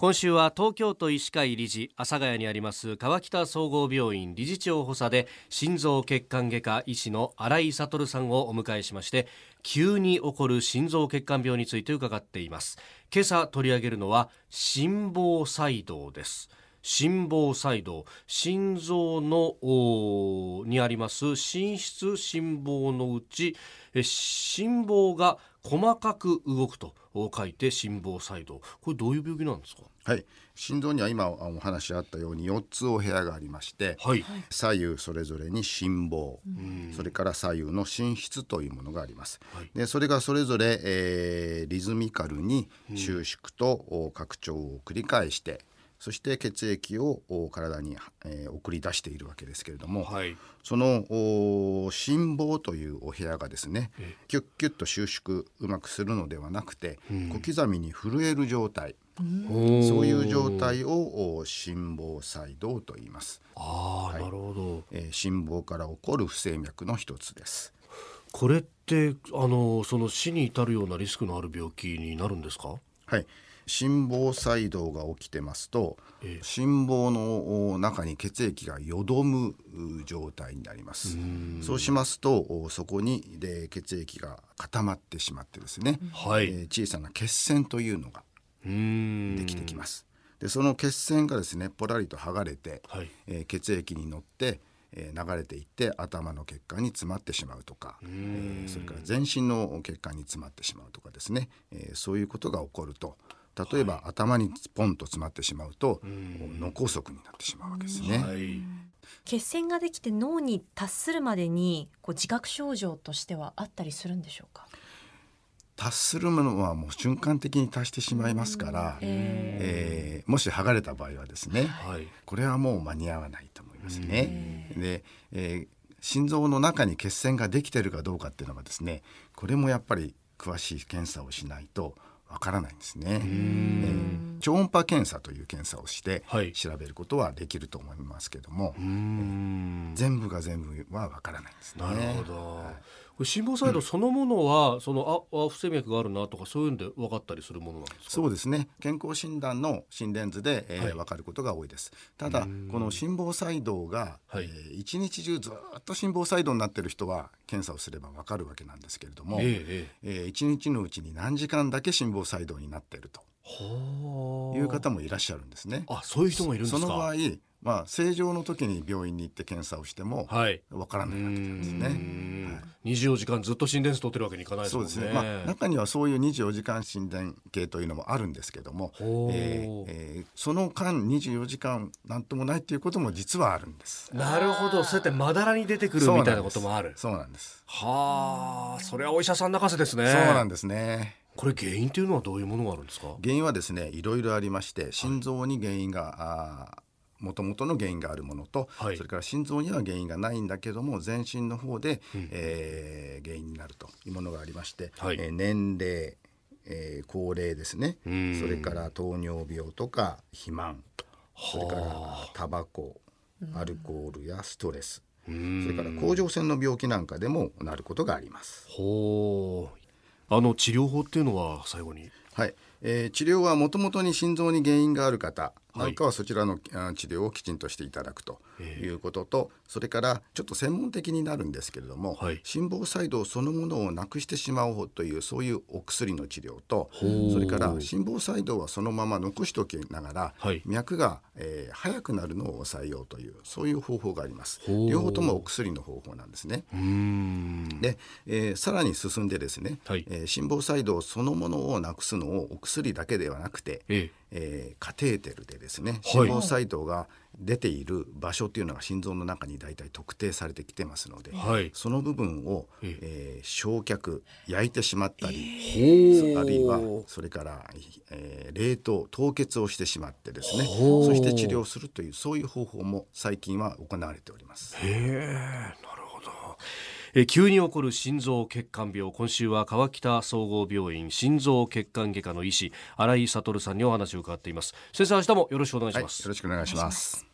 今週は東京都医師会理事阿佐ヶ谷にあります川北総合病院理事長補佐で心臓血管外科医師の新井悟さんをお迎えしまして急に起こる心臓血管病について伺っています。今朝取り上げるのは心房細動です。心房細動。心臓のにあります心室心房のうち心房が細かく動くと書いて心房細動。これどういう病気なんですか？はい。心臓には今お話あったように4つお部屋がありまして、はい、左右それぞれに心房それから左右の心室というものがあります、はい、でそれがそれぞれ、えー、リズミカルに収縮と拡張を繰り返して、そして血液を体に、えー、送り出しているわけですけれども、はい、その心房というお部屋がですねキュッキュッと収縮うまくするのではなくて、うん、小刻みに震える状態、うん、そういう状態を心房細動と言います。あ、はい、なるほど、えー、心房から起こる不整脈の一つです。これってあのその死に至るようなリスクのある病気になるんですか？はい。心房細動が起きてますと、ええ、心房の中に血液がよどむ状態になります。そうしますとそこにで血液が固まってしまってですね、はい、えー、小さな血栓というのができてきます。でその血栓がですねポラリと剥がれて、はい、えー、血液に乗ってえ流れていって頭の血管に詰まってしまうとか、えー、それから全身の血管に詰まってしまうとかですね、えー、そういうことが起こると例えば、はい、頭にポンと詰まってしまうと脳梗塞になってしまうわけですね。はい、血栓ができて脳に達するまでにこう自覚症状としてはあったりするんでしょうか？達するものはもう瞬間的に達してしまいますから、えー、えー、もし剥がれた場合はですね、はい、これはもう間に合わないと思いますね。で、えー、心臓の中に血栓ができてるかどうかっていうのはですねこれもやっぱり詳しい検査をしないとわからないんですね、えー、超音波検査という検査をして調べることはできると思いますけども、はい、えー、全部が全部はわからないんですね。なるほど、はい心房細動そのものは、うん、そのああ不整脈があるなとかそういうんで分かったりするものなんですか？そうですね。健康診断の心電図で、えーはい、分かることが多いです。ただこの心房細動が、はい、えー、一日中ずっと心房細動になってる人は検査をすれば分かるわけなんですけれども、えー、えー、一日のうちに何時間だけ心房細動になっているという方もいらっしゃるんですね。あそういう人もいるんですか？その場合まあ、正常の時に病院に行って検査をしてもわからないわけなんですね。はい、24時間ずっと心電図取ってるわけにいかないですね。そうですね。まあ、中にはそういう24時間心電計というのもあるんですけども、えーえー、その間24時間なんともないっていうことも実はあるんです。なるほど。そうやってまだらに出てくるみたいなこともある。そうなんです。はあ、それはお医者さん泣かせですね。そうなんですね。これ原因というのはどういうものがあるんですか？原因はですねいろいろありまして心臓に原因が、はい、あもともとの原因があるものと、はい、それから心臓には原因がないんだけども全身の方で、うん、えー、原因になるというものがありまして、はい、えー、年齢、えー、高齢ですね。それから糖尿病とか肥満それからタバコアルコールやストレスそれから甲状腺の病気なんかでもなることがあります。ほう。あの治療法っていうのは最後に？はい、えー、治療はもともとに心臓に原因がある方なんかはそちらの治療をきちんとしていただくと。いうことと、それからちょっと専門的になるんですけれども、はい、心房細動そのものをなくしてしまおうというそういうお薬の治療とそれから心房細動はそのまま残しておきながら、はい、脈が、えー、早くなるのを抑えようというそういう方法があります。両方ともお薬の方法なんですね。で、えー、さらに進んでですね、はい、えー、心房細動そのものをなくすのをお薬だけではなくて、ええ。えー、カテーテルでですね心房細動が出ている場所っていうのが心臓の中に大体特定されてきてますので、はい、その部分を、えー、焼却焼いてしまったり、えー、あるいはそれから、えー、冷凍凍結をしてしまってですねそして治療するというそういう方法も最近は行われております。へなるほど。え急に起こる心臓血管病今週は川北総合病院心臓血管外科の医師新井悟さんにお話を伺っています。先生明日もよろしくお願いします、はい、よろしくお願いします